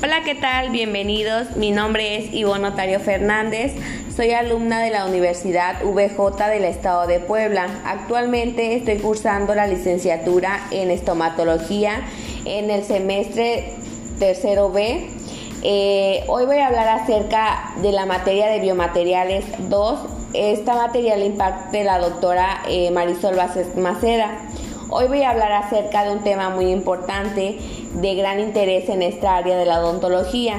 Hola, ¿qué tal? Bienvenidos. Mi nombre es Ivonne Otario Fernández. Soy alumna de la Universidad VJ del Estado de Puebla. Actualmente estoy cursando la licenciatura en estomatología en el semestre tercero B. Eh, hoy voy a hablar acerca de la materia de biomateriales 2. Esta materia la imparte la doctora eh, Marisol Vázquez Maceda. Hoy voy a hablar acerca de un tema muy importante de gran interés en esta área de la odontología.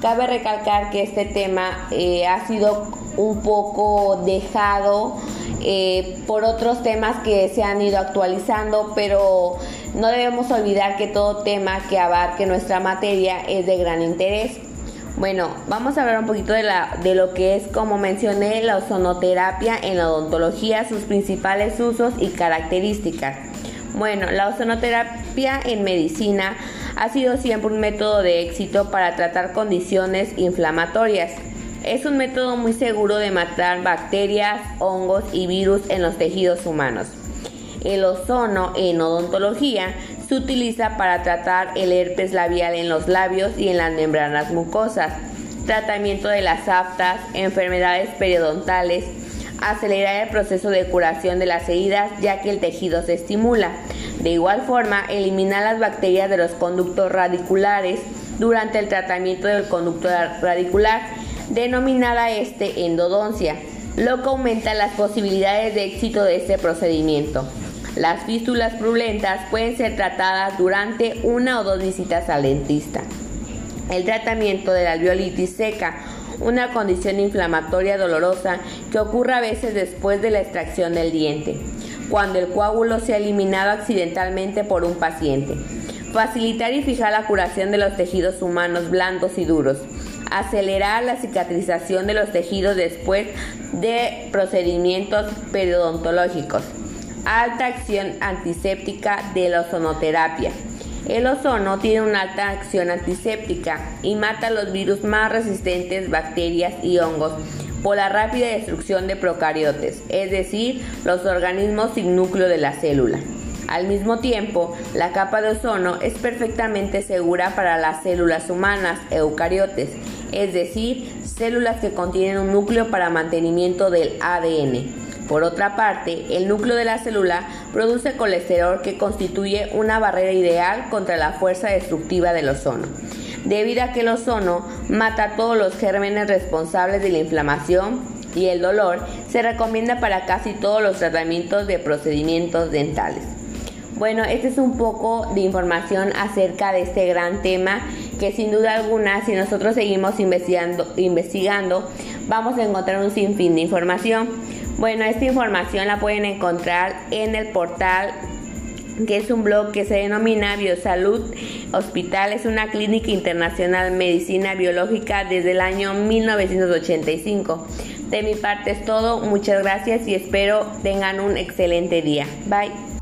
Cabe recalcar que este tema eh, ha sido un poco dejado eh, por otros temas que se han ido actualizando, pero no debemos olvidar que todo tema que abarque nuestra materia es de gran interés. Bueno, vamos a hablar un poquito de, de lo que es, como mencioné, la ozonoterapia en la odontología, sus principales usos y características. Bueno, la ozonoterapia en medicina ha sido siempre un método de éxito para tratar condiciones inflamatorias. Es un método muy seguro de matar bacterias, hongos y virus en los tejidos humanos. El ozono en odontología se utiliza para tratar el herpes labial en los labios y en las membranas mucosas, tratamiento de las aftas, enfermedades periodontales, acelerar el proceso de curación de las heridas ya que el tejido se estimula. De igual forma, eliminar las bacterias de los conductos radiculares durante el tratamiento del conducto radicular, denominada este endodoncia, lo que aumenta las posibilidades de éxito de este procedimiento. Las fístulas purulentas pueden ser tratadas durante una o dos visitas al dentista. El tratamiento de la alveolitis seca una condición inflamatoria dolorosa que ocurre a veces después de la extracción del diente, cuando el coágulo se ha eliminado accidentalmente por un paciente. Facilitar y fijar la curación de los tejidos humanos blandos y duros. Acelerar la cicatrización de los tejidos después de procedimientos periodontológicos. Alta acción antiséptica de la ozonoterapia el ozono tiene una alta acción antiséptica y mata los virus más resistentes, bacterias y hongos por la rápida destrucción de procariotes, es decir, los organismos sin núcleo de la célula. Al mismo tiempo, la capa de ozono es perfectamente segura para las células humanas, eucariotes, es decir, células que contienen un núcleo para mantenimiento del ADN. Por otra parte, el núcleo de la célula produce colesterol que constituye una barrera ideal contra la fuerza destructiva del ozono. Debido a que el ozono mata todos los gérmenes responsables de la inflamación y el dolor, se recomienda para casi todos los tratamientos de procedimientos dentales. Bueno, este es un poco de información acerca de este gran tema que sin duda alguna si nosotros seguimos investigando, investigando vamos a encontrar un sinfín de información. Bueno, esta información la pueden encontrar en el portal que es un blog que se denomina Biosalud Hospital, es una clínica internacional medicina biológica desde el año 1985. De mi parte es todo, muchas gracias y espero tengan un excelente día. Bye.